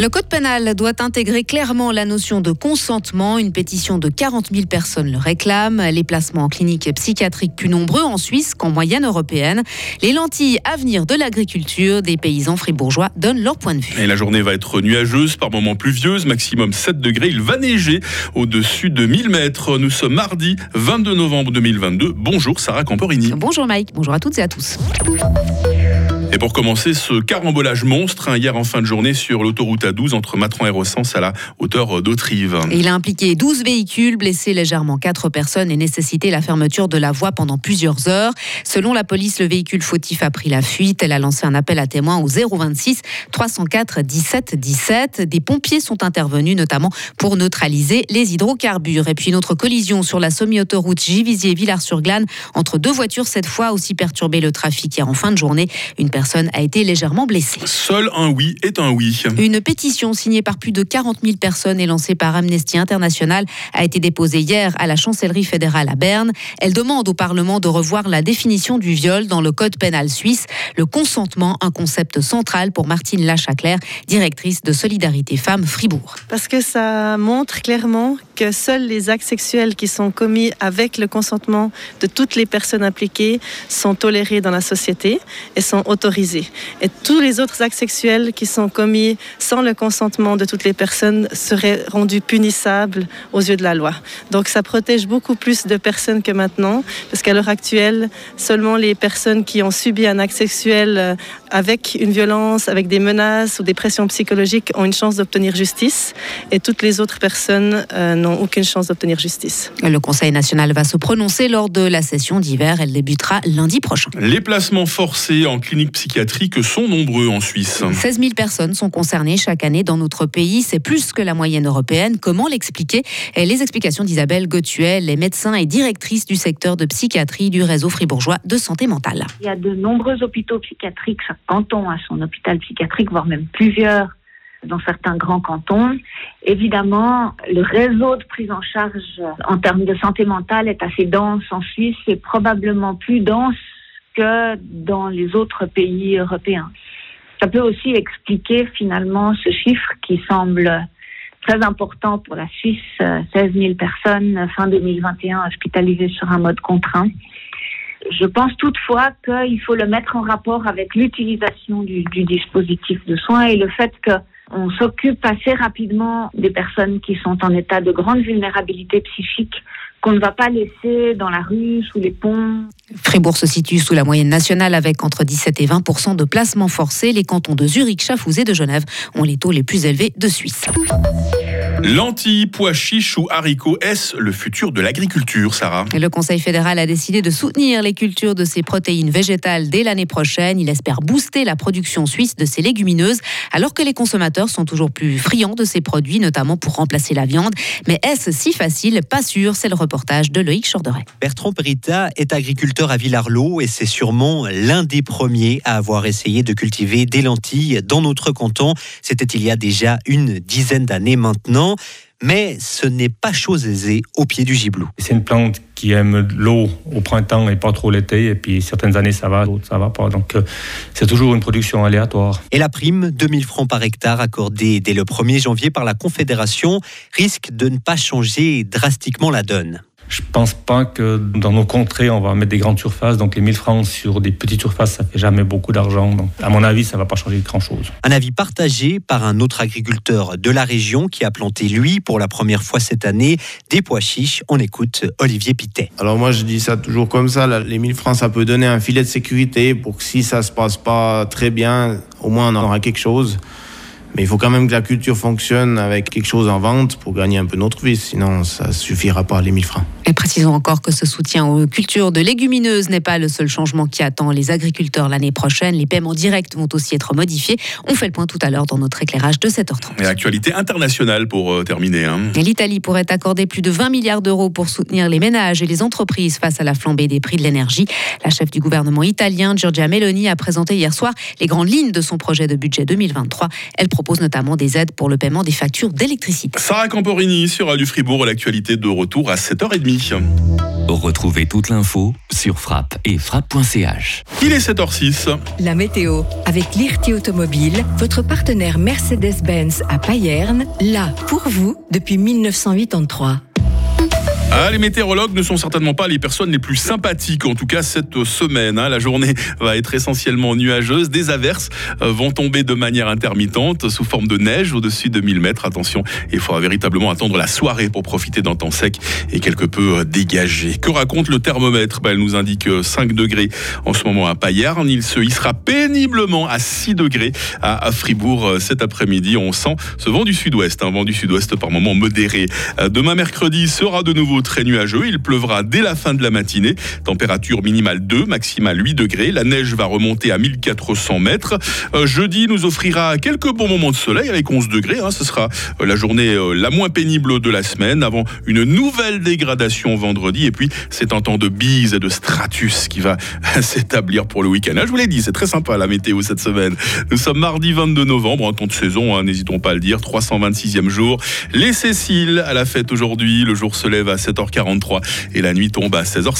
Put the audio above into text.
Le code pénal doit intégrer clairement la notion de consentement. Une pétition de 40 000 personnes le réclame. Les placements en clinique psychiatrique plus nombreux en Suisse qu'en moyenne européenne. Les lentilles à venir de l'agriculture des paysans fribourgeois donnent leur point de vue. Et la journée va être nuageuse, par moments pluvieuse, maximum 7 degrés. Il va neiger au-dessus de 1000 mètres. Nous sommes mardi 22 novembre 2022. Bonjour Sarah Camporini. Bonjour Mike, bonjour à toutes et à tous. Et pour commencer, ce carambolage monstre, hein, hier en fin de journée sur l'autoroute A12 entre Matran et Ressens à la hauteur d'Autrive. Il a impliqué 12 véhicules, blessé légèrement 4 personnes et nécessité la fermeture de la voie pendant plusieurs heures. Selon la police, le véhicule fautif a pris la fuite. Elle a lancé un appel à témoins au 026 304 17 17. Des pompiers sont intervenus notamment pour neutraliser les hydrocarbures. Et puis une autre collision sur la semi-autoroute Givisier-Villars-sur-Glane entre deux voitures, cette fois aussi perturbé le trafic hier en fin de journée. Une personne a été légèrement blessée. Seul un oui est un oui. Une pétition signée par plus de 40 000 personnes et lancée par Amnesty International a été déposée hier à la chancellerie fédérale à Berne. Elle demande au Parlement de revoir la définition du viol dans le code pénal suisse. Le consentement, un concept central pour Martine Lachaclair, directrice de Solidarité Femmes Fribourg. Parce que ça montre clairement que seuls les actes sexuels qui sont commis avec le consentement de toutes les personnes impliquées sont tolérés dans la société et sont autorisés et tous les autres actes sexuels qui sont commis sans le consentement de toutes les personnes seraient rendus punissables aux yeux de la loi. Donc ça protège beaucoup plus de personnes que maintenant, parce qu'à l'heure actuelle, seulement les personnes qui ont subi un acte sexuel euh, avec une violence, avec des menaces ou des pressions psychologiques ont une chance d'obtenir justice, et toutes les autres personnes euh, n'ont aucune chance d'obtenir justice. Le Conseil national va se prononcer lors de la session d'hiver. Elle débutera lundi prochain. Les placements forcés en clinique psychiatriques sont nombreux en Suisse. 16 000 personnes sont concernées chaque année dans notre pays. C'est plus que la moyenne européenne. Comment l'expliquer? Les explications d'Isabelle Gautuel, est médecin et directrice du secteur de psychiatrie du réseau fribourgeois de santé mentale. Il y a de nombreux hôpitaux psychiatriques. Chaque canton a son hôpital psychiatrique, voire même plusieurs dans certains grands cantons. Évidemment, le réseau de prise en charge en termes de santé mentale est assez dense en Suisse et probablement plus dense que dans les autres pays européens. Ça peut aussi expliquer finalement ce chiffre qui semble très important pour la Suisse, 16 euh, 000 personnes fin 2021 hospitalisées sur un mode contraint. Je pense toutefois qu'il faut le mettre en rapport avec l'utilisation du, du, dispositif de soins et le fait qu'on s'occupe assez rapidement des personnes qui sont en état de grande vulnérabilité psychique qu'on ne va pas laisser dans la rue, sous les ponts. Fribourg se situe sous la moyenne nationale avec entre 17 et 20% de placements forcés. Les cantons de Zurich, Chafouz et de Genève ont les taux les plus élevés de Suisse. Lentilles, pois chiches ou haricots, est-ce le futur de l'agriculture, Sarah? Le Conseil fédéral a décidé de soutenir les cultures de ces protéines végétales dès l'année prochaine. Il espère booster la production suisse de ces légumineuses, alors que les consommateurs sont toujours plus friands de ces produits, notamment pour remplacer la viande. Mais est-ce si facile? Pas sûr, c'est le reportage de Loïc Chorderet. Bertrand Perita est agriculteur à Villarlot et c'est sûrement l'un des premiers à avoir essayé de cultiver des lentilles dans notre canton. C'était il y a déjà une dizaine d'années maintenant mais ce n'est pas chose aisée au pied du giblou. C'est une plante qui aime l'eau au printemps et pas trop l'été, et puis certaines années ça va, d'autres ça va pas. Donc euh, c'est toujours une production aléatoire. Et la prime, 2000 francs par hectare accordée dès le 1er janvier par la Confédération, risque de ne pas changer drastiquement la donne. Je pense pas que dans nos contrées, on va mettre des grandes surfaces. Donc les 1000 francs sur des petites surfaces, ça fait jamais beaucoup d'argent. Donc à mon avis, ça va pas changer grand-chose. Un avis partagé par un autre agriculteur de la région qui a planté, lui, pour la première fois cette année, des pois chiches. On écoute Olivier Pitet. Alors moi, je dis ça toujours comme ça. Les 1000 francs, ça peut donner un filet de sécurité pour que si ça se passe pas très bien, au moins on aura quelque chose. Mais il faut quand même que la culture fonctionne avec quelque chose en vente pour gagner un peu notre vie, sinon ça suffira pas les 1000 francs. Et précisons encore que ce soutien aux cultures de légumineuses n'est pas le seul changement qui attend les agriculteurs l'année prochaine. Les paiements directs vont aussi être modifiés. On fait le point tout à l'heure dans notre éclairage de 7h30. Et actualité internationale pour euh, terminer. Hein. L'Italie pourrait accorder plus de 20 milliards d'euros pour soutenir les ménages et les entreprises face à la flambée des prix de l'énergie. La chef du gouvernement italien, Giorgia Meloni, a présenté hier soir les grandes lignes de son projet de budget 2023. Elle propose notamment des aides pour le paiement des factures d'électricité. Sarah Camporini sur Radio Fribourg, l'actualité de retour à 7h30. Retrouvez toute l'info sur frappe et frappe.ch. Il est 7h06. La météo avec l'IRT Automobile, votre partenaire Mercedes-Benz à Payerne, là pour vous depuis 1983. Ah, les météorologues ne sont certainement pas les personnes les plus sympathiques, en tout cas cette semaine. hein. La journée va être essentiellement nuageuse. Des averses euh, vont tomber de manière intermittente sous forme de neige au-dessus de 1000 mètres. Attention, il faudra véritablement attendre la soirée pour profiter d'un temps sec et quelque peu euh, dégagé. Que raconte le thermomètre? Ben, Elle nous indique euh, 5 degrés en ce moment à Payarn. Il se hissera péniblement à 6 degrés à Fribourg euh, cet après-midi. On sent ce vent du sud-ouest, un vent du sud-ouest par moment modéré. Euh, Demain mercredi sera de nouveau très nuageux. Il pleuvra dès la fin de la matinée. Température minimale 2, maximale 8 degrés. La neige va remonter à 1400 mètres. Euh, jeudi nous offrira quelques bons moments de soleil avec 11 degrés. hein. Ce sera euh, la journée euh, la moins pénible de la semaine avant une nouvelle dégradation vendredi. Et puis c'est un temps de bise et de stratus qui va s'établir pour le week-end. Ah, je vous l'ai dit, c'est très sympa la météo cette semaine. Nous sommes mardi 22 novembre, un temps de saison, hein, n'hésitons pas à le dire, 326e jour. Les Céciles à la fête aujourd'hui. Le jour se lève à 7h43 et la nuit tombe à 16h.